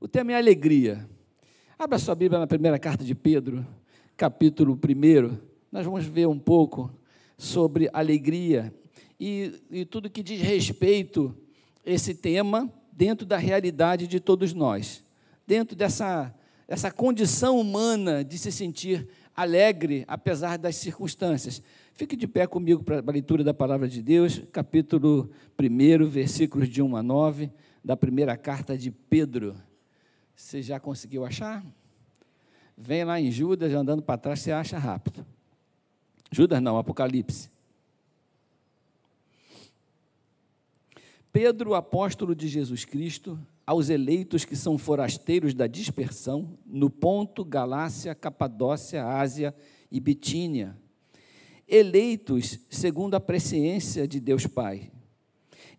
O tema é alegria. Abra sua Bíblia na primeira carta de Pedro, capítulo 1. Nós vamos ver um pouco sobre alegria e, e tudo que diz respeito a esse tema dentro da realidade de todos nós, dentro dessa, dessa condição humana de se sentir alegre apesar das circunstâncias. Fique de pé comigo para a leitura da palavra de Deus, capítulo 1, versículos de 1 a 9, da primeira carta de Pedro. Você já conseguiu achar? Vem lá em Judas, andando para trás, você acha rápido. Judas não, Apocalipse. Pedro, apóstolo de Jesus Cristo, aos eleitos que são forasteiros da dispersão, no Ponto, Galácia, Capadócia, Ásia e Bitínia, eleitos segundo a presciência de Deus Pai,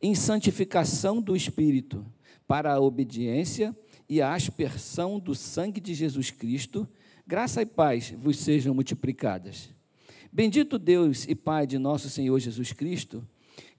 em santificação do Espírito, para a obediência e a aspersão do sangue de Jesus Cristo, graça e paz vos sejam multiplicadas. Bendito Deus e Pai de nosso Senhor Jesus Cristo,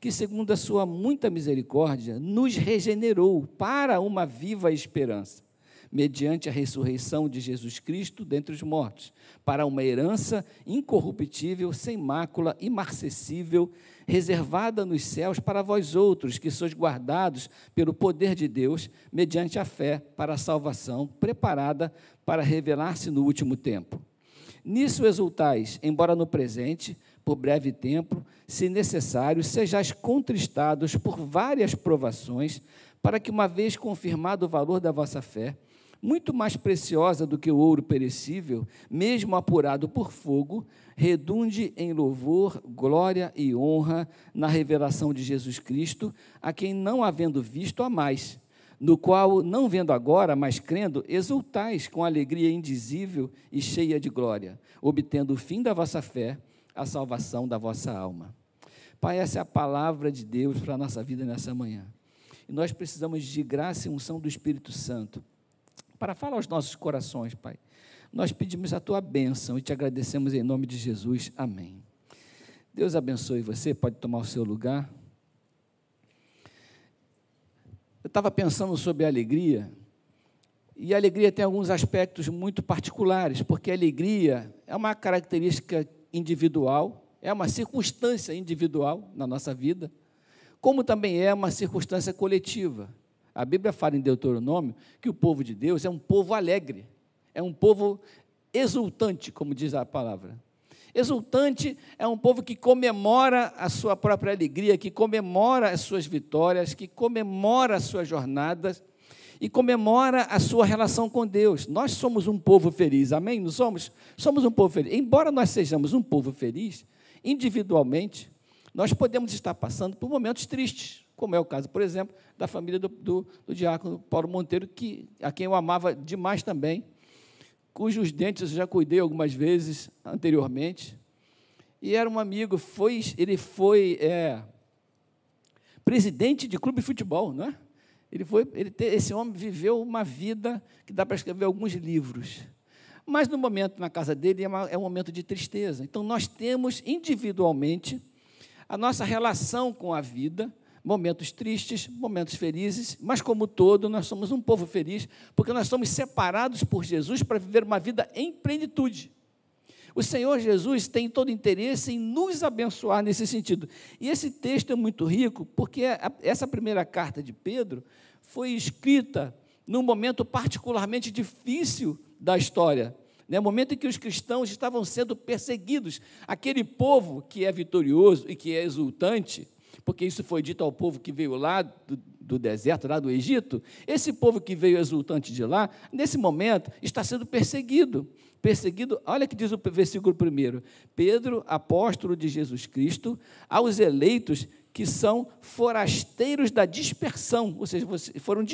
que, segundo a sua muita misericórdia, nos regenerou para uma viva esperança, mediante a ressurreição de Jesus Cristo dentre os mortos, para uma herança incorruptível, sem mácula, imarcessível, reservada nos céus para vós outros, que sois guardados pelo poder de Deus, mediante a fé para a salvação, preparada para revelar-se no último tempo. Nisso exultais, embora no presente, por breve tempo, se necessário, sejais contristados por várias provações, para que, uma vez confirmado o valor da vossa fé, muito mais preciosa do que o ouro perecível, mesmo apurado por fogo, redunde em louvor, glória e honra na revelação de Jesus Cristo, a quem não havendo visto a mais, no qual, não vendo agora, mas crendo, exultais com alegria indizível e cheia de glória, obtendo o fim da vossa fé, a salvação da vossa alma. Pai, essa é a palavra de Deus para a nossa vida nessa manhã. E nós precisamos de graça e unção do Espírito Santo para falar aos nossos corações, Pai. Nós pedimos a tua bênção e te agradecemos em nome de Jesus. Amém. Deus abençoe você, pode tomar o seu lugar. Eu estava pensando sobre a alegria, e a alegria tem alguns aspectos muito particulares, porque a alegria é uma característica individual, é uma circunstância individual na nossa vida, como também é uma circunstância coletiva. A Bíblia fala em Deuteronômio que o povo de Deus é um povo alegre, é um povo exultante, como diz a palavra. Exultante é um povo que comemora a sua própria alegria, que comemora as suas vitórias, que comemora as suas jornadas e comemora a sua relação com Deus. Nós somos um povo feliz, amém? Não somos? Somos um povo feliz. Embora nós sejamos um povo feliz, individualmente, nós podemos estar passando por momentos tristes, como é o caso, por exemplo, da família do, do, do diácono Paulo Monteiro, que, a quem eu amava demais também, cujos dentes eu já cuidei algumas vezes anteriormente, e era um amigo, foi, ele foi é, presidente de clube de futebol, não é? Ele foi, ele esse homem viveu uma vida que dá para escrever alguns livros. Mas no momento na casa dele é, uma, é um momento de tristeza. Então nós temos individualmente a nossa relação com a vida, momentos tristes, momentos felizes, mas como todo, nós somos um povo feliz, porque nós somos separados por Jesus para viver uma vida em plenitude. O Senhor Jesus tem todo interesse em nos abençoar nesse sentido. E esse texto é muito rico, porque essa primeira carta de Pedro foi escrita num momento particularmente difícil da história, né? momento em que os cristãos estavam sendo perseguidos. Aquele povo que é vitorioso e que é exultante, porque isso foi dito ao povo que veio lá do, do deserto, lá do Egito, esse povo que veio exultante de lá, nesse momento, está sendo perseguido. Perseguido, olha que diz o versículo primeiro: Pedro, apóstolo de Jesus Cristo, aos eleitos que são forasteiros da dispersão, ou seja, foram,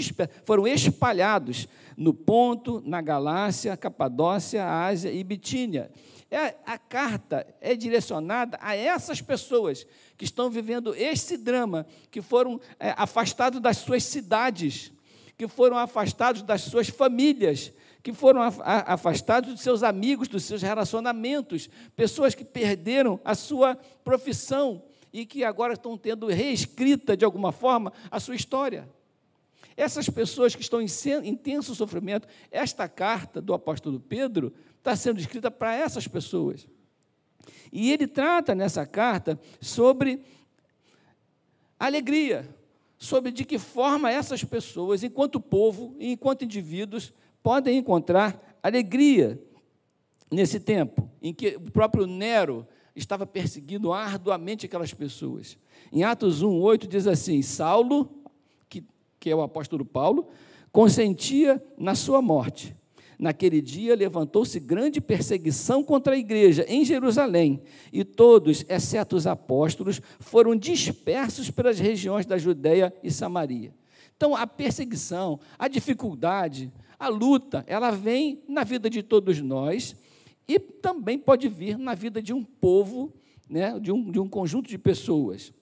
foram espalhados no Ponto, na Galácia, Capadócia, Ásia e Bitínia. É, a carta é direcionada a essas pessoas que estão vivendo esse drama, que foram é, afastados das suas cidades, que foram afastados das suas famílias, que foram afastados dos seus amigos, dos seus relacionamentos, pessoas que perderam a sua profissão e que agora estão tendo reescrita de alguma forma a sua história. Essas pessoas que estão em intenso sofrimento, esta carta do apóstolo Pedro está sendo escrita para essas pessoas. E ele trata nessa carta sobre alegria, sobre de que forma essas pessoas, enquanto povo e enquanto indivíduos, podem encontrar alegria nesse tempo em que o próprio Nero estava perseguindo arduamente aquelas pessoas. Em Atos 1, 8 diz assim: Saulo, que, que é o apóstolo Paulo, consentia na sua morte. Naquele dia levantou-se grande perseguição contra a igreja em Jerusalém, e todos, exceto os apóstolos, foram dispersos pelas regiões da Judéia e Samaria. Então, a perseguição, a dificuldade, a luta, ela vem na vida de todos nós e também pode vir na vida de um povo, né, de, um, de um conjunto de pessoas.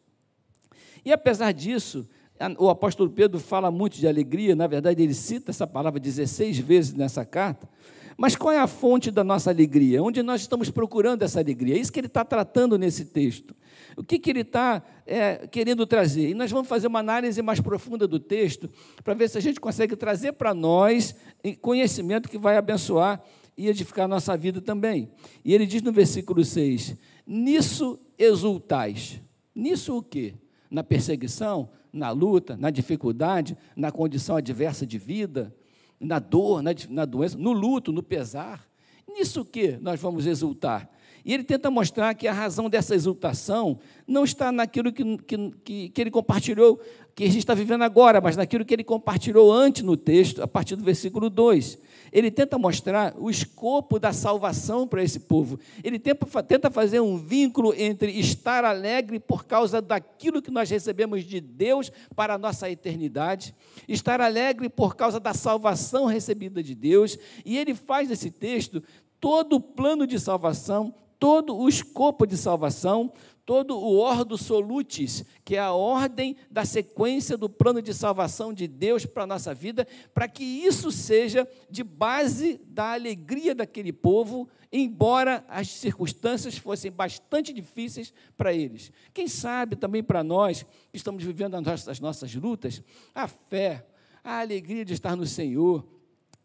E apesar disso, o apóstolo Pedro fala muito de alegria, na verdade, ele cita essa palavra 16 vezes nessa carta. Mas qual é a fonte da nossa alegria? Onde nós estamos procurando essa alegria? É isso que ele está tratando nesse texto. O que, que ele está é, querendo trazer? E nós vamos fazer uma análise mais profunda do texto para ver se a gente consegue trazer para nós conhecimento que vai abençoar e edificar a nossa vida também. E ele diz no versículo 6: Nisso exultais. Nisso o quê? Na perseguição, na luta, na dificuldade, na condição adversa de vida, na dor, na, na doença, no luto, no pesar. Nisso que nós vamos exultar? E ele tenta mostrar que a razão dessa exultação não está naquilo que, que, que, ele compartilhou, que a gente está vivendo agora, mas naquilo que ele compartilhou antes no texto, a partir do versículo 2. Ele tenta mostrar o escopo da salvação para esse povo. Ele tenta, tenta fazer um vínculo entre estar alegre por causa daquilo que nós recebemos de Deus para a nossa eternidade, estar alegre por causa da salvação recebida de Deus, e ele faz nesse texto todo o plano de salvação todo o escopo de salvação, todo o ordo solutis, que é a ordem da sequência do plano de salvação de Deus para a nossa vida, para que isso seja de base da alegria daquele povo, embora as circunstâncias fossem bastante difíceis para eles. Quem sabe também para nós, que estamos vivendo as nossas lutas, a fé, a alegria de estar no Senhor,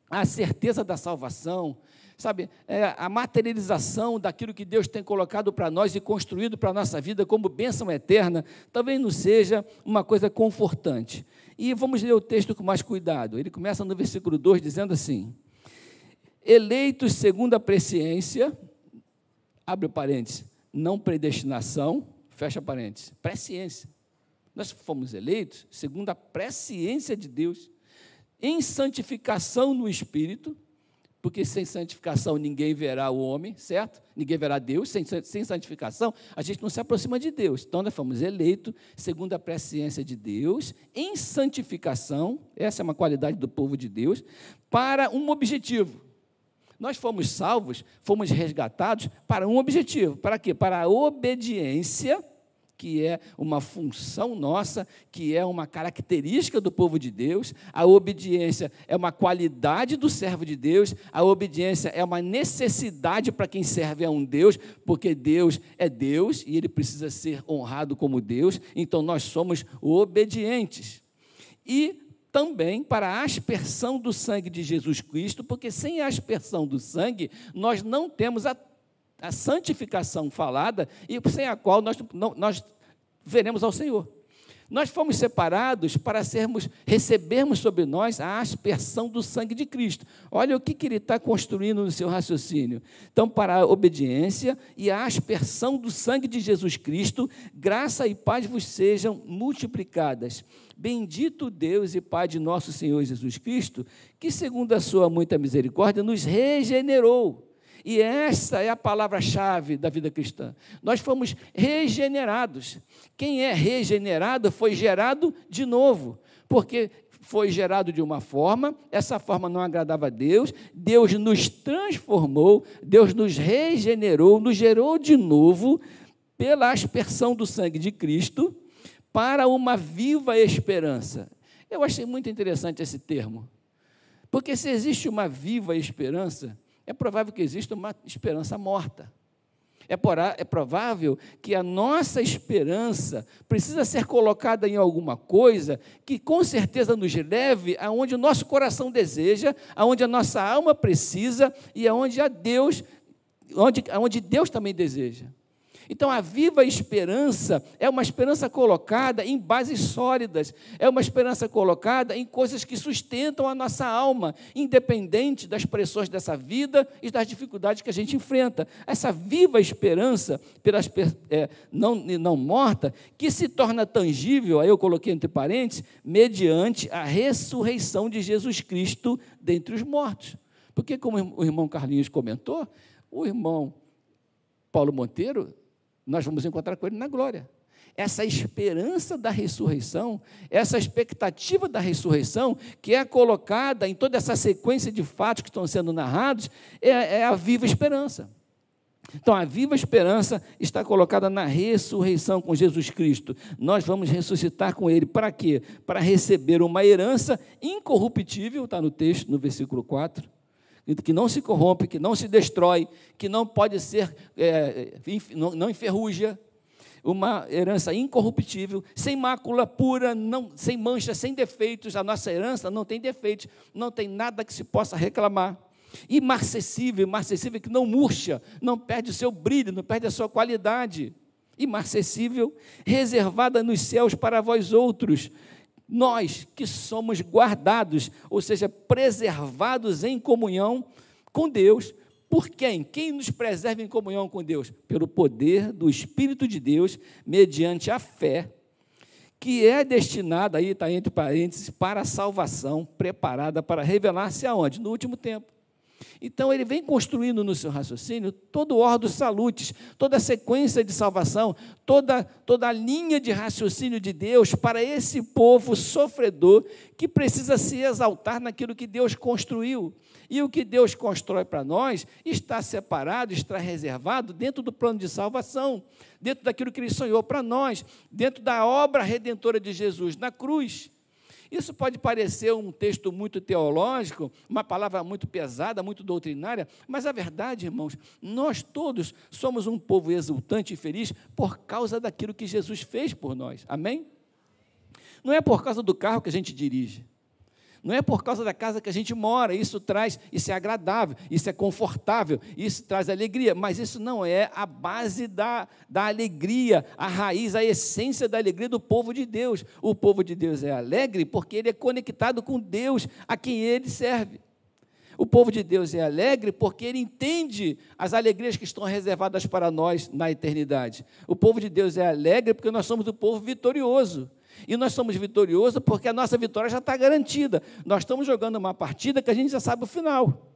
a certeza da salvação, sabe, é, a materialização daquilo que Deus tem colocado para nós e construído para a nossa vida como bênção eterna, talvez não seja uma coisa confortante. E vamos ler o texto com mais cuidado. Ele começa no versículo 2 dizendo assim: Eleitos segundo a presciência, abre parênteses, não predestinação, fecha parênteses, presciência. Nós fomos eleitos segundo a presciência de Deus, em santificação no Espírito, porque sem santificação ninguém verá o homem, certo? Ninguém verá Deus. Sem, sem santificação, a gente não se aproxima de Deus. Então, nós fomos eleitos, segundo a presciência de Deus, em santificação, essa é uma qualidade do povo de Deus, para um objetivo. Nós fomos salvos, fomos resgatados para um objetivo. Para quê? Para a obediência que é uma função nossa, que é uma característica do povo de Deus. A obediência é uma qualidade do servo de Deus. A obediência é uma necessidade para quem serve a um Deus, porque Deus é Deus e ele precisa ser honrado como Deus. Então nós somos obedientes. E também para a aspersão do sangue de Jesus Cristo, porque sem a aspersão do sangue, nós não temos a a santificação falada e sem a qual nós, não, nós veremos ao Senhor. Nós fomos separados para sermos, recebermos sobre nós a aspersão do sangue de Cristo. Olha o que, que ele está construindo no seu raciocínio. Então, para a obediência e a aspersão do sangue de Jesus Cristo, graça e paz vos sejam multiplicadas. Bendito Deus e Pai de nosso Senhor Jesus Cristo, que, segundo a sua muita misericórdia, nos regenerou e essa é a palavra-chave da vida cristã. Nós fomos regenerados. Quem é regenerado foi gerado de novo, porque foi gerado de uma forma, essa forma não agradava a Deus, Deus nos transformou, Deus nos regenerou, nos gerou de novo pela aspersão do sangue de Cristo para uma viva esperança. Eu achei muito interessante esse termo, porque se existe uma viva esperança, é provável que exista uma esperança morta. É, é provável que a nossa esperança precisa ser colocada em alguma coisa que com certeza nos leve aonde o nosso coração deseja, aonde a nossa alma precisa e aonde a Deus, onde, aonde Deus também deseja. Então, a viva esperança é uma esperança colocada em bases sólidas, é uma esperança colocada em coisas que sustentam a nossa alma, independente das pressões dessa vida e das dificuldades que a gente enfrenta. Essa viva esperança, pela, é, não, não morta, que se torna tangível, aí eu coloquei entre parênteses, mediante a ressurreição de Jesus Cristo dentre os mortos. Porque, como o irmão Carlinhos comentou, o irmão Paulo Monteiro nós vamos encontrar com Ele na glória. Essa esperança da ressurreição, essa expectativa da ressurreição, que é colocada em toda essa sequência de fatos que estão sendo narrados, é, é a viva esperança. Então, a viva esperança está colocada na ressurreição com Jesus Cristo. Nós vamos ressuscitar com Ele. Para quê? Para receber uma herança incorruptível, está no texto, no versículo 4 que não se corrompe, que não se destrói, que não pode ser, é, não enferruja, uma herança incorruptível, sem mácula pura, não, sem mancha, sem defeitos. A nossa herança não tem defeitos, não tem nada que se possa reclamar. Imarcessível, imarcessível que não murcha, não perde o seu brilho, não perde a sua qualidade. Imarcessível, reservada nos céus para vós outros, nós que somos guardados, ou seja, preservados em comunhão com Deus, por quem? Quem nos preserva em comunhão com Deus? Pelo poder do Espírito de Deus, mediante a fé, que é destinada, aí está entre parênteses, para a salvação, preparada para revelar-se aonde? No último tempo. Então ele vem construindo no seu raciocínio todo o ordo salutis, toda a sequência de salvação, toda, toda a linha de raciocínio de Deus para esse povo sofredor que precisa se exaltar naquilo que Deus construiu. E o que Deus constrói para nós está separado, está reservado dentro do plano de salvação, dentro daquilo que Ele sonhou para nós, dentro da obra redentora de Jesus na cruz. Isso pode parecer um texto muito teológico, uma palavra muito pesada, muito doutrinária, mas a verdade, irmãos, nós todos somos um povo exultante e feliz por causa daquilo que Jesus fez por nós. Amém? Não é por causa do carro que a gente dirige. Não é por causa da casa que a gente mora, isso traz, isso é agradável, isso é confortável, isso traz alegria, mas isso não é a base da, da alegria, a raiz, a essência da alegria do povo de Deus. O povo de Deus é alegre porque ele é conectado com Deus, a quem ele serve. O povo de Deus é alegre porque ele entende as alegrias que estão reservadas para nós na eternidade. O povo de Deus é alegre porque nós somos o povo vitorioso. E nós somos vitoriosos porque a nossa vitória já está garantida. Nós estamos jogando uma partida que a gente já sabe o final.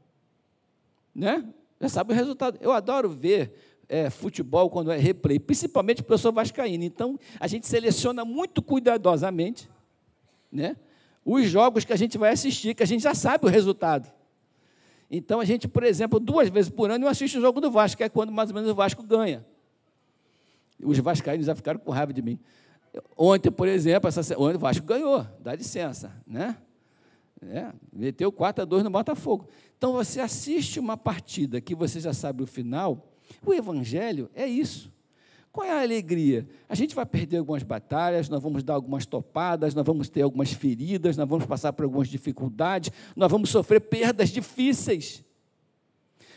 Né? Já sabe o resultado. Eu adoro ver é, futebol quando é replay, principalmente porque eu sou vascaíno. Então, a gente seleciona muito cuidadosamente né, os jogos que a gente vai assistir, que a gente já sabe o resultado. Então, a gente, por exemplo, duas vezes por ano eu assisto o jogo do Vasco, que é quando mais ou menos o Vasco ganha. Os vascaínos já ficaram com raiva de mim. Ontem, por exemplo, essa, ontem o Vasco ganhou, dá licença, né? É, meteu 4 a 2 no Botafogo. Então você assiste uma partida que você já sabe o final. O Evangelho é isso. Qual é a alegria? A gente vai perder algumas batalhas, nós vamos dar algumas topadas, nós vamos ter algumas feridas, nós vamos passar por algumas dificuldades, nós vamos sofrer perdas difíceis.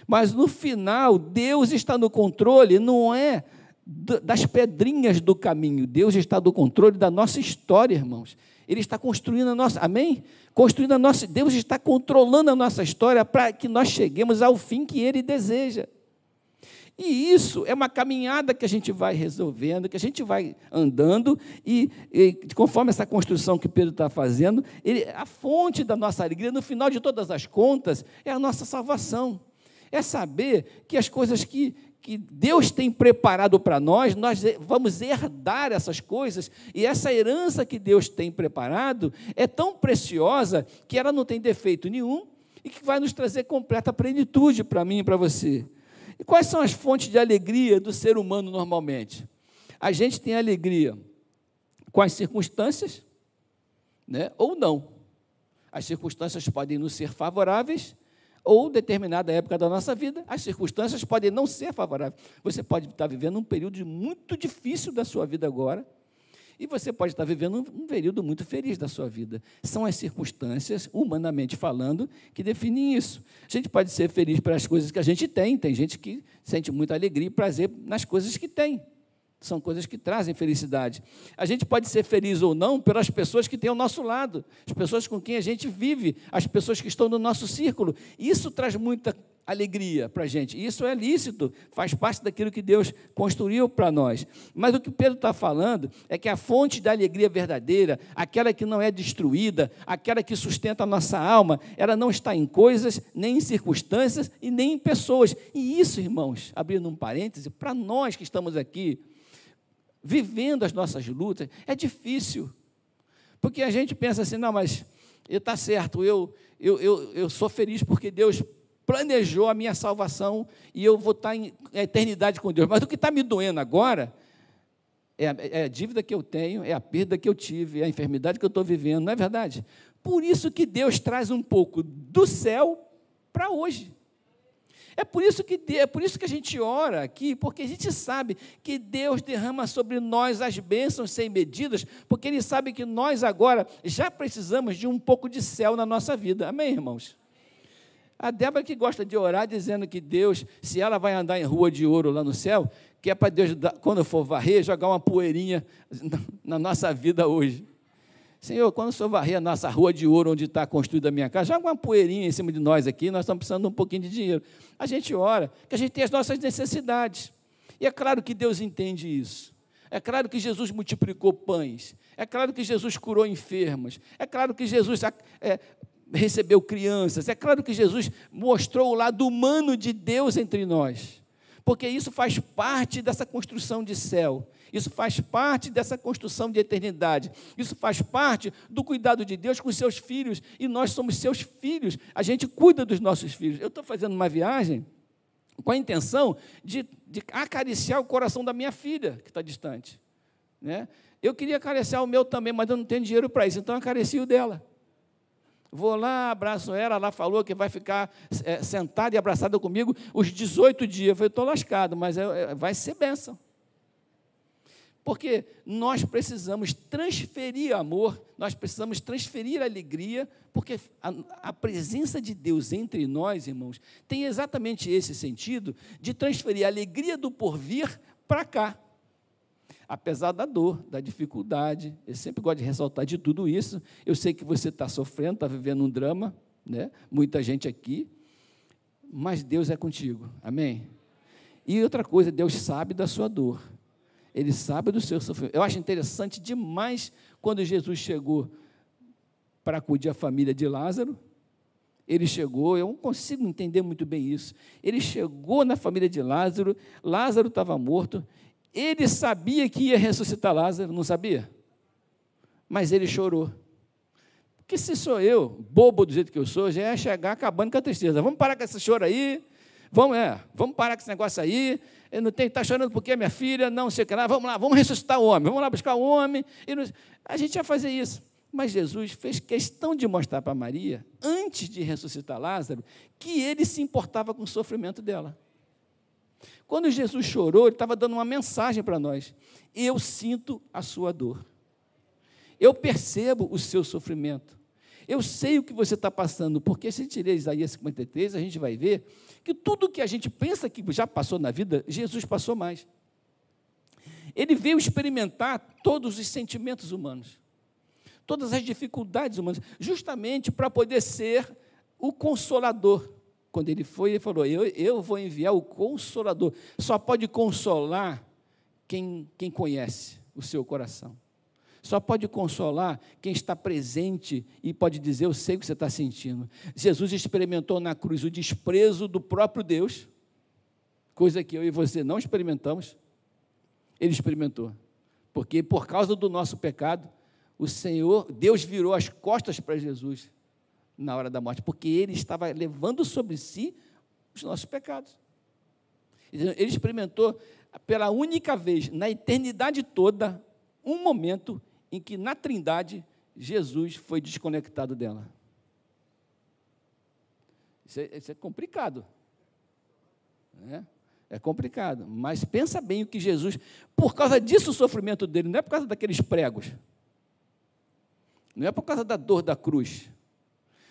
Mas no final, Deus está no controle, não é das pedrinhas do caminho. Deus está do controle da nossa história, irmãos. Ele está construindo a nossa, amém? Construindo a nossa, Deus está controlando a nossa história para que nós cheguemos ao fim que Ele deseja. E isso é uma caminhada que a gente vai resolvendo, que a gente vai andando, e, e conforme essa construção que Pedro está fazendo, ele, a fonte da nossa alegria, no final de todas as contas, é a nossa salvação. É saber que as coisas que, que Deus tem preparado para nós, nós vamos herdar essas coisas, e essa herança que Deus tem preparado é tão preciosa que ela não tem defeito nenhum e que vai nos trazer completa plenitude para mim e para você. E quais são as fontes de alegria do ser humano normalmente? A gente tem alegria com as circunstâncias, né, ou não. As circunstâncias podem nos ser favoráveis ou determinada época da nossa vida, as circunstâncias podem não ser favoráveis. Você pode estar vivendo um período muito difícil da sua vida agora, e você pode estar vivendo um período muito feliz da sua vida. São as circunstâncias, humanamente falando, que definem isso. A gente pode ser feliz pelas coisas que a gente tem, tem gente que sente muita alegria e prazer nas coisas que tem. São coisas que trazem felicidade. A gente pode ser feliz ou não pelas pessoas que têm ao nosso lado, as pessoas com quem a gente vive, as pessoas que estão no nosso círculo. Isso traz muita alegria para a gente. Isso é lícito, faz parte daquilo que Deus construiu para nós. Mas o que Pedro está falando é que a fonte da alegria verdadeira, aquela que não é destruída, aquela que sustenta a nossa alma, ela não está em coisas, nem em circunstâncias e nem em pessoas. E isso, irmãos, abrindo um parêntese, para nós que estamos aqui, vivendo as nossas lutas, é difícil. Porque a gente pensa assim, não, mas está certo, eu, eu, eu, eu sou feliz porque Deus planejou a minha salvação e eu vou estar em eternidade com Deus. Mas o que está me doendo agora é a, é a, dívida que eu tenho, é a perda que eu tive, é a enfermidade que eu estou vivendo, não é verdade? Por isso que Deus traz um pouco do céu para hoje. É por isso que é por isso que a gente ora aqui, porque a gente sabe que Deus derrama sobre nós as bênçãos sem medidas, porque Ele sabe que nós agora já precisamos de um pouco de céu na nossa vida. Amém, irmãos? A Débora que gosta de orar dizendo que Deus, se ela vai andar em rua de ouro lá no céu, que é para Deus, quando for varrer, jogar uma poeirinha na nossa vida hoje. Senhor, quando o Senhor varrer a nossa rua de ouro onde está construída a minha casa, joga uma poeirinha em cima de nós aqui, nós estamos precisando de um pouquinho de dinheiro. A gente ora, que a gente tem as nossas necessidades. E é claro que Deus entende isso. É claro que Jesus multiplicou pães. É claro que Jesus curou enfermos. É claro que Jesus é, recebeu crianças. É claro que Jesus mostrou o lado humano de Deus entre nós. Porque isso faz parte dessa construção de céu. Isso faz parte dessa construção de eternidade. Isso faz parte do cuidado de Deus com seus filhos. E nós somos seus filhos. A gente cuida dos nossos filhos. Eu estou fazendo uma viagem com a intenção de, de acariciar o coração da minha filha, que está distante. Né? Eu queria acariciar o meu também, mas eu não tenho dinheiro para isso, então eu acaricio o dela. Vou lá, abraço ela, ela falou que vai ficar é, sentada e abraçada comigo os 18 dias. Eu falei, estou lascado, mas é, é, vai ser bênção. Porque nós precisamos transferir amor, nós precisamos transferir alegria, porque a, a, presença de Deus entre nós, irmãos, tem exatamente esse sentido de transferir a alegria do porvir para cá. Apesar da dor, da dificuldade, eu sempre gosto de ressaltar de tudo isso. Eu sei que você está sofrendo, está vivendo um drama, né? muita gente aqui, mas Deus é contigo, amém? E outra coisa, Deus sabe da sua dor. Ele sabe do seu sofrimento. Eu acho interessante demais quando Jesus chegou para acudir a família de Lázaro. Ele chegou, eu não consigo entender muito bem isso. Ele chegou na família de Lázaro, Lázaro estava morto, ele sabia que ia ressuscitar Lázaro, não sabia? Mas ele chorou. Porque se sou eu, bobo do jeito que eu sou, já ia chegar acabando com a tristeza. Vamos parar com esse choro aí, vamos, é, vamos parar com esse negócio aí, eu não tenho, está chorando porque é minha filha, não sei o que lá, vamos lá, vamos ressuscitar o homem, vamos lá buscar o homem. A gente ia fazer isso. Mas Jesus fez questão de mostrar para Maria, antes de ressuscitar Lázaro, que ele se importava com o sofrimento dela. Quando Jesus chorou, ele estava dando uma mensagem para nós: Eu sinto a sua dor, eu percebo o seu sofrimento, eu sei o que você está passando, porque se tirar Isaías 53, a gente vai ver que tudo que a gente pensa que já passou na vida, Jesus passou mais. Ele veio experimentar todos os sentimentos humanos, todas as dificuldades humanas, justamente para poder ser o consolador. Quando ele foi, ele falou: Eu, eu vou enviar o consolador. Só pode consolar quem, quem conhece o seu coração. Só pode consolar quem está presente e pode dizer: Eu sei o que você está sentindo. Jesus experimentou na cruz o desprezo do próprio Deus, coisa que eu e você não experimentamos. Ele experimentou, porque por causa do nosso pecado, o Senhor, Deus virou as costas para Jesus na hora da morte, porque ele estava levando sobre si os nossos pecados. Ele experimentou pela única vez na eternidade toda um momento em que na Trindade Jesus foi desconectado dela. Isso é, isso é complicado. Né? É complicado. Mas pensa bem o que Jesus, por causa disso o sofrimento dele, não é por causa daqueles pregos. Não é por causa da dor da cruz.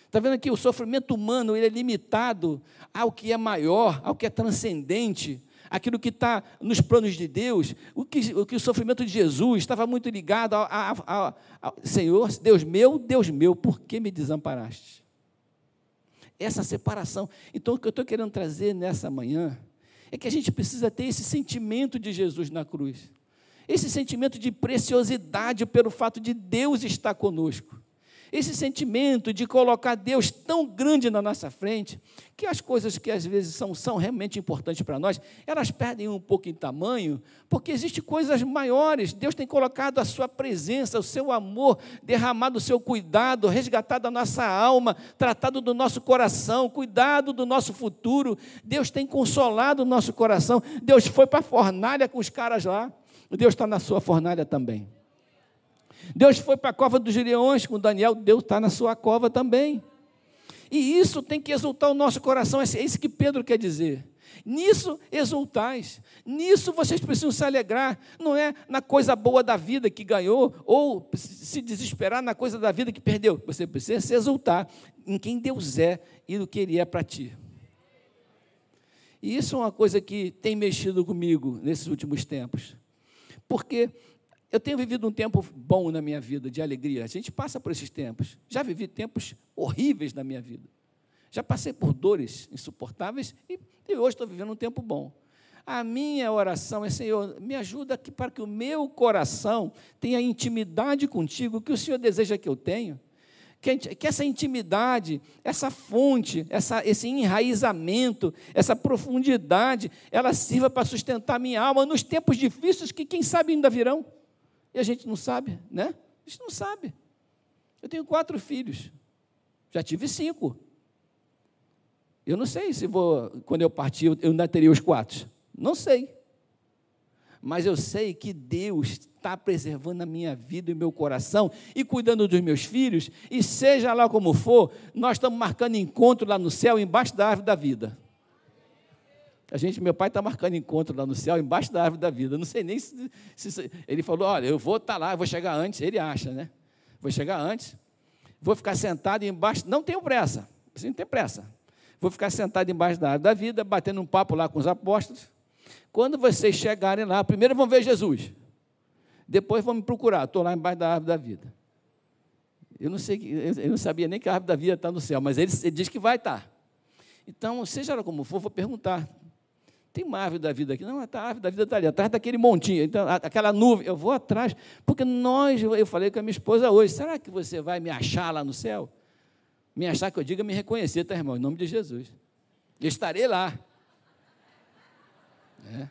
Está vendo aqui? O sofrimento humano ele é limitado ao que é maior, ao que é transcendente, aquilo que está nos planos de Deus. O que, o que o sofrimento de Jesus estava muito ligado ao, Senhor, Deus meu, Deus meu, por que me desamparaste? Essa separação. Então, o que eu estou querendo trazer nessa manhã é que a gente precisa ter esse sentimento de Jesus na cruz. Esse sentimento de preciosidade pelo fato de Deus estar conosco. Esse sentimento de colocar Deus tão grande na nossa frente, que as coisas que às vezes são, são realmente importantes para nós, elas perdem um pouco em tamanho, porque existem coisas maiores. Deus tem colocado a sua presença, o seu amor, derramado o seu cuidado, resgatado a nossa alma, tratado do nosso coração, cuidado do nosso futuro. Deus tem consolado o nosso coração. Deus foi para a fornalha com os caras lá. Deus está na sua fornalha também. Deus foi para a cova dos leões com Daniel, Deus está na sua cova também. E isso tem que exultar o nosso coração, é isso que Pedro quer dizer. Nisso exultais, nisso vocês precisam se alegrar, não é na coisa boa da vida que ganhou, ou se desesperar na coisa da vida que perdeu. Você precisa se exultar em quem Deus é e no que Ele é para ti. E isso é uma coisa que tem mexido comigo nesses últimos tempos. Porque eu tenho vivido um tempo bom na minha vida, de alegria. A gente passa por esses tempos. Já vivi tempos horríveis na minha vida. Já passei por dores insuportáveis e, e hoje estou vivendo um tempo bom. A minha oração é, Senhor, me ajuda para que o meu coração tenha intimidade contigo, que o Senhor deseja que eu tenha. Que, que essa intimidade, essa fonte, essa, esse enraizamento, essa profundidade, ela sirva para sustentar minha alma nos tempos difíceis que, quem sabe, ainda virão. E a gente não sabe, né? A gente não sabe. Eu tenho quatro filhos. Já tive cinco. Eu não sei se vou, quando eu partir, eu ainda teria os quatro. Não sei. Mas eu sei que Deus está preservando a minha vida e meu coração e cuidando dos meus filhos, e seja lá como for, nós estamos marcando encontro lá no céu, embaixo da árvore da vida. A gente, meu pai está marcando encontro lá no céu, embaixo da árvore da vida. Não sei nem se, se ele falou, olha, eu vou estar tá lá, eu vou chegar antes. Ele acha, né? Vou chegar antes, vou ficar sentado embaixo. Não tenho pressa, você não pressa. Vou ficar sentado embaixo da árvore da vida, batendo um papo lá com os apóstolos. Quando vocês chegarem lá, primeiro vão ver Jesus. Depois vão me procurar. Estou lá embaixo da árvore da vida. Eu não sei, eu não sabia nem que a árvore da vida está no céu, mas ele, ele diz que vai estar. Tá. Então, seja como for, vou perguntar. Tem uma árvore da vida aqui. Não, a árvore da vida está ali, atrás daquele montinho. Então, aquela nuvem, eu vou atrás. Porque nós, eu falei com a minha esposa hoje, será que você vai me achar lá no céu? Me achar que eu diga me reconhecer, tá, irmão? Em nome de Jesus. Eu estarei lá. É.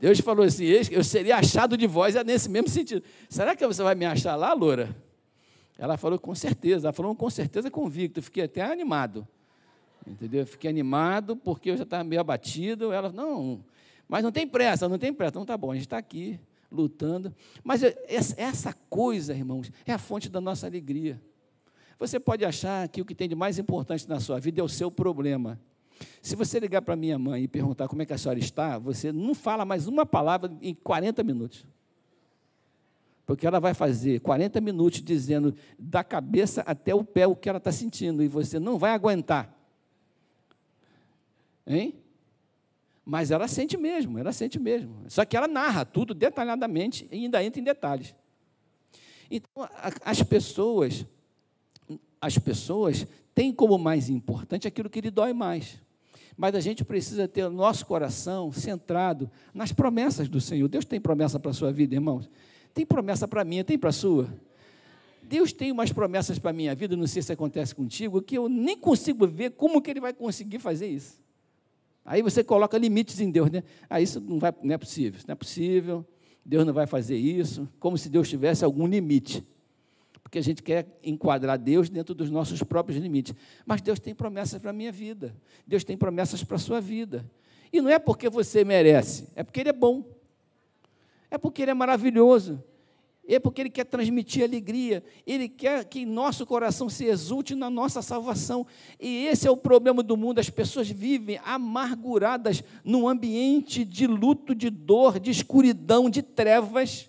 Deus falou assim: eu seria achado de vós, é nesse mesmo sentido. Será que você vai me achar lá, Loura? Ela falou com certeza, ela falou com certeza convicto, fiquei até animado. Entendeu? Fiquei animado porque eu já estava meio abatido. Ela, não, mas não tem pressa, não tem pressa. Então tá bom, a gente está aqui lutando. Mas essa coisa, irmãos, é a fonte da nossa alegria. Você pode achar que o que tem de mais importante na sua vida é o seu problema. Se você ligar para minha mãe e perguntar como é que a senhora está, você não fala mais uma palavra em 40 minutos. Porque ela vai fazer 40 minutos dizendo da cabeça até o pé o que ela está sentindo, e você não vai aguentar. Hein? Mas ela sente mesmo, ela sente mesmo. Só que ela narra tudo detalhadamente e ainda entra em detalhes. Então, as pessoas, as pessoas têm como mais importante aquilo que lhe dói mais. Mas a gente precisa ter o nosso coração centrado nas promessas do Senhor. Deus tem promessa para a sua vida, irmãos? Tem promessa para mim, tem para a sua? Deus tem umas promessas para a minha vida, não sei se acontece contigo, que eu nem consigo ver como que Ele vai conseguir fazer isso. Aí você coloca limites em Deus, né? Ah, isso não, vai, não é possível, isso não é possível, Deus não vai fazer isso, como se Deus tivesse algum limite. Porque a gente quer enquadrar Deus dentro dos nossos próprios limites. Mas Deus tem promessas para a minha vida, Deus tem promessas para a sua vida. E não é porque você merece, é porque Ele é bom, é porque Ele é maravilhoso. É porque Ele quer transmitir alegria, Ele quer que nosso coração se exulte na nossa salvação. E esse é o problema do mundo: as pessoas vivem amarguradas num ambiente de luto, de dor, de escuridão, de trevas,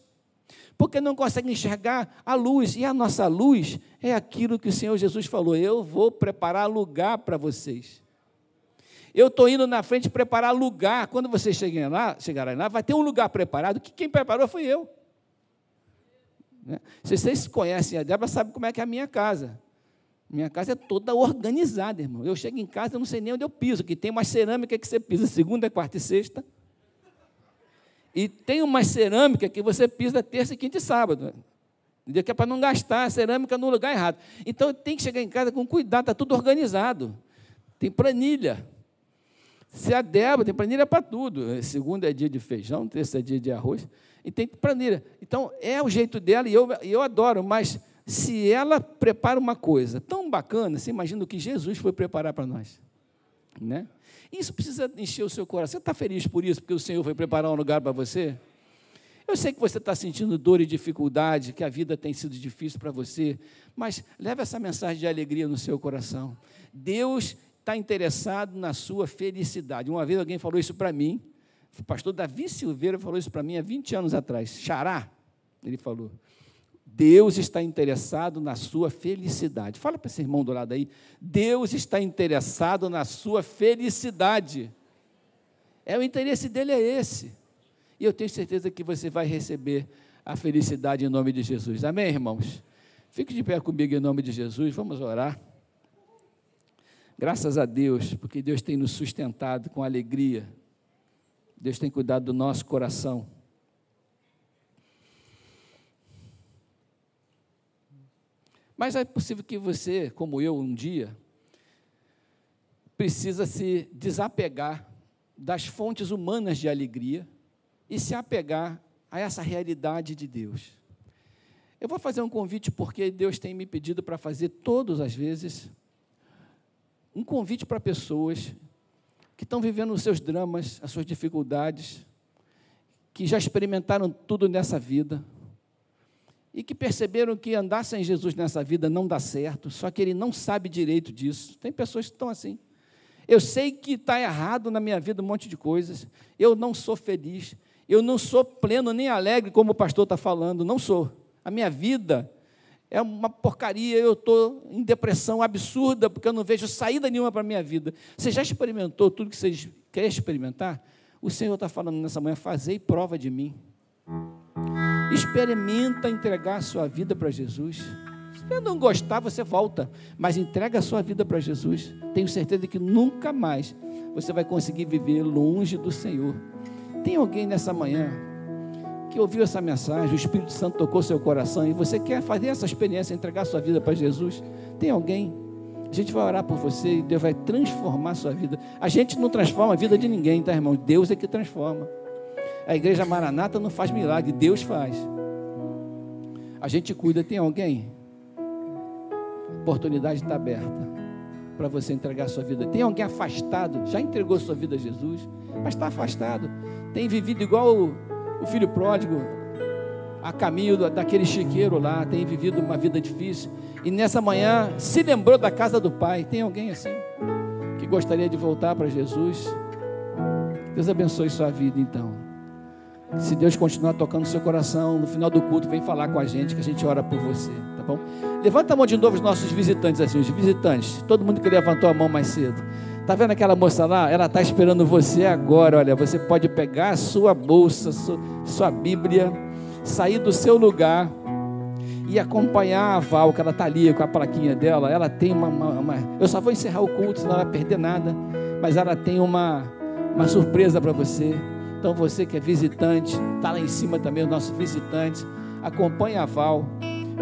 porque não conseguem enxergar a luz. E a nossa luz é aquilo que o Senhor Jesus falou: Eu vou preparar lugar para vocês. Eu estou indo na frente preparar lugar. Quando vocês chegarem lá, chegarem lá, vai ter um lugar preparado, que quem preparou foi eu. Né? Se vocês conhecem a Débora, sabem como é que é a minha casa. Minha casa é toda organizada, irmão. Eu chego em casa, eu não sei nem onde eu piso, que tem uma cerâmica que você pisa segunda, quarta e sexta. E tem uma cerâmica que você pisa terça, quinta e sábado. Que é para não gastar a cerâmica no lugar errado. Então tem que chegar em casa com cuidado, está tudo organizado. Tem planilha. Se a Débora tem planilha para tudo. Segunda é dia de feijão, terça é dia de arroz e tem planilha. Então, é o jeito dela e eu, eu adoro, mas se ela prepara uma coisa tão bacana, você imagina o que Jesus foi preparar para nós. Né? Isso precisa encher o seu coração. Você está feliz por isso, porque o Senhor foi preparar um lugar para você? Eu sei que você está sentindo dor e dificuldade, que a vida tem sido difícil para você, mas leve essa mensagem de alegria no seu coração. Deus está interessado na sua felicidade. Uma vez alguém falou isso para mim, o pastor Davi Silveira falou isso para mim há 20 anos atrás. Xará, ele falou. Deus está interessado na sua felicidade. Fala para esse irmão do lado aí. Deus está interessado na sua felicidade. É o interesse dele é esse. E eu tenho certeza que você vai receber a felicidade em nome de Jesus. Amém, irmãos? Fique de pé comigo em nome de Jesus. Vamos orar. Graças a Deus, porque Deus tem nos sustentado com alegria Deus tem cuidado do nosso coração. Mas é possível que você, como eu, um dia, precisa se desapegar das fontes humanas de alegria e se apegar a essa realidade de Deus. Eu vou fazer um convite porque Deus tem me pedido para fazer todas as vezes um convite para pessoas que estão vivendo os seus dramas, as suas dificuldades, que já experimentaram tudo nessa vida e que perceberam que andar sem Jesus nessa vida não dá certo, só que ele não sabe direito disso. Tem pessoas que estão assim. Eu sei que está errado na minha vida um monte de coisas, eu não sou feliz, eu não sou pleno nem alegre, como o pastor está falando, não sou. A minha vida é uma porcaria, eu estou em depressão absurda, porque eu não vejo saída nenhuma para a minha vida. Você já experimentou tudo que você quer experimentar? O Senhor está falando nessa manhã, fazei prova de mim. Experimenta entregar a sua vida para Jesus. Se você não gostar, você volta, mas entrega a sua vida para Jesus. Tenho certeza que nunca mais você vai conseguir viver longe do Senhor. Tem alguém nessa manhã que ouviu essa mensagem, o Espírito Santo tocou seu coração e você quer fazer essa experiência, entregar sua vida para Jesus, tem alguém? A gente vai orar por você e Deus vai transformar sua vida. A gente não transforma a vida de ninguém, tá, irmão? Deus é que transforma. A igreja Maranata não faz milagre, Deus faz. A gente cuida, tem alguém? A oportunidade está aberta para você entregar sua vida. Tem alguém afastado? Já entregou sua vida a Jesus, mas está afastado. Tem vivido igual o filho pródigo, a caminho daquele chiqueiro lá, tem vivido uma vida difícil. E nessa manhã se lembrou da casa do pai. Tem alguém assim que gostaria de voltar para Jesus? Deus abençoe sua vida então. Se Deus continuar tocando seu coração, no final do culto, vem falar com a gente, que a gente ora por você, tá bom? Levanta a mão de novo os nossos visitantes, assim, os visitantes, todo mundo que levantou a mão mais cedo. Tá vendo aquela moça lá? Ela está esperando você agora. Olha, você pode pegar a sua bolsa, sua Bíblia, sair do seu lugar e acompanhar a Val, que ela está ali com a plaquinha dela. Ela tem uma, uma, uma, Eu só vou encerrar o culto, senão ela vai perder nada. Mas ela tem uma, uma surpresa para você. Então você que é visitante, está lá em cima também, os nossos visitantes, acompanhe a Val,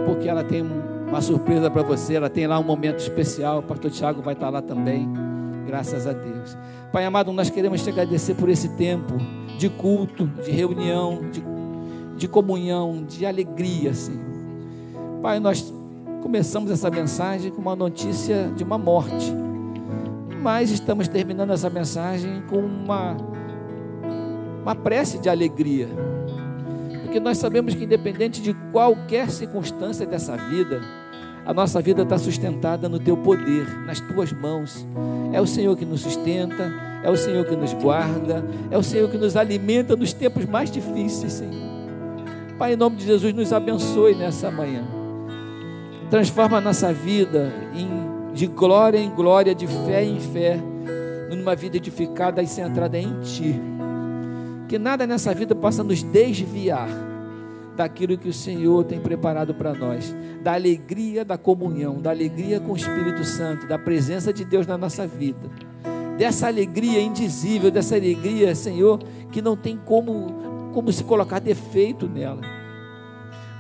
porque ela tem uma surpresa para você. Ela tem lá um momento especial. O pastor Tiago vai estar tá lá também. Graças a Deus. Pai amado, nós queremos te agradecer por esse tempo de culto, de reunião, de, de comunhão, de alegria, Senhor. Pai, nós começamos essa mensagem com uma notícia de uma morte, mas estamos terminando essa mensagem com uma, uma prece de alegria. Porque nós sabemos que, independente de qualquer circunstância dessa vida, a nossa vida está sustentada no teu poder, nas tuas mãos. É o Senhor que nos sustenta, é o Senhor que nos guarda, é o Senhor que nos alimenta nos tempos mais difíceis, Senhor. Pai, em nome de Jesus, nos abençoe nessa manhã. Transforma a nossa vida em, de glória em glória, de fé em fé, numa vida edificada e centrada em Ti. Que nada nessa vida possa nos desviar daquilo que o Senhor tem preparado para nós, da alegria da comunhão, da alegria com o Espírito Santo, da presença de Deus na nossa vida, dessa alegria indizível, dessa alegria, Senhor, que não tem como, como se colocar defeito nela,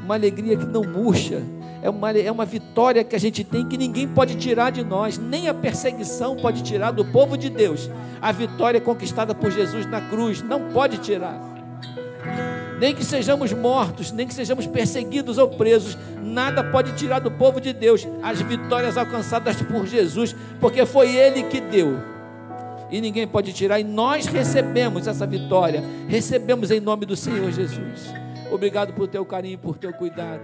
uma alegria que não murcha, é uma, é uma vitória que a gente tem que ninguém pode tirar de nós, nem a perseguição pode tirar do povo de Deus. A vitória conquistada por Jesus na cruz não pode tirar nem que sejamos mortos, nem que sejamos perseguidos ou presos, nada pode tirar do povo de Deus as vitórias alcançadas por Jesus, porque foi Ele que deu. E ninguém pode tirar, e nós recebemos essa vitória, recebemos em nome do Senhor Jesus. Obrigado por teu carinho, por teu cuidado.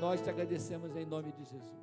Nós te agradecemos em nome de Jesus.